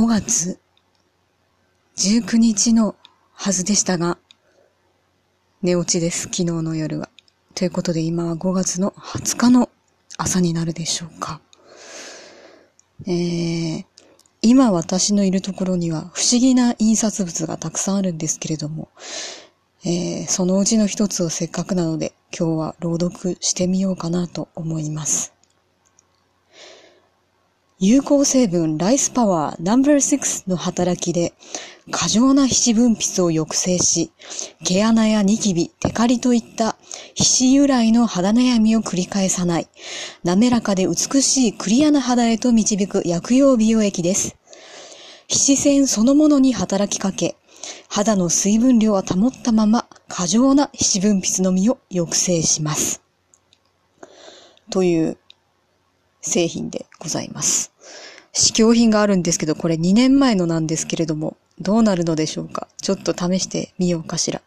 5月19日のはずでしたが、寝落ちです、昨日の夜は。ということで今は5月の20日の朝になるでしょうか。えー、今私のいるところには不思議な印刷物がたくさんあるんですけれども、えー、そのうちの一つをせっかくなので今日は朗読してみようかなと思います。有効成分ライスパワー No.6 の働きで過剰な皮脂分泌を抑制し、毛穴やニキビ、テカリといった皮脂由来の肌悩みを繰り返さない、滑らかで美しいクリアな肌へと導く薬用美容液です。皮脂腺そのものに働きかけ、肌の水分量は保ったまま過剰な皮脂分泌のみを抑制します。という製品でございます。試供品があるんですけど、これ2年前のなんですけれども、どうなるのでしょうか？ちょっと試してみようかしら。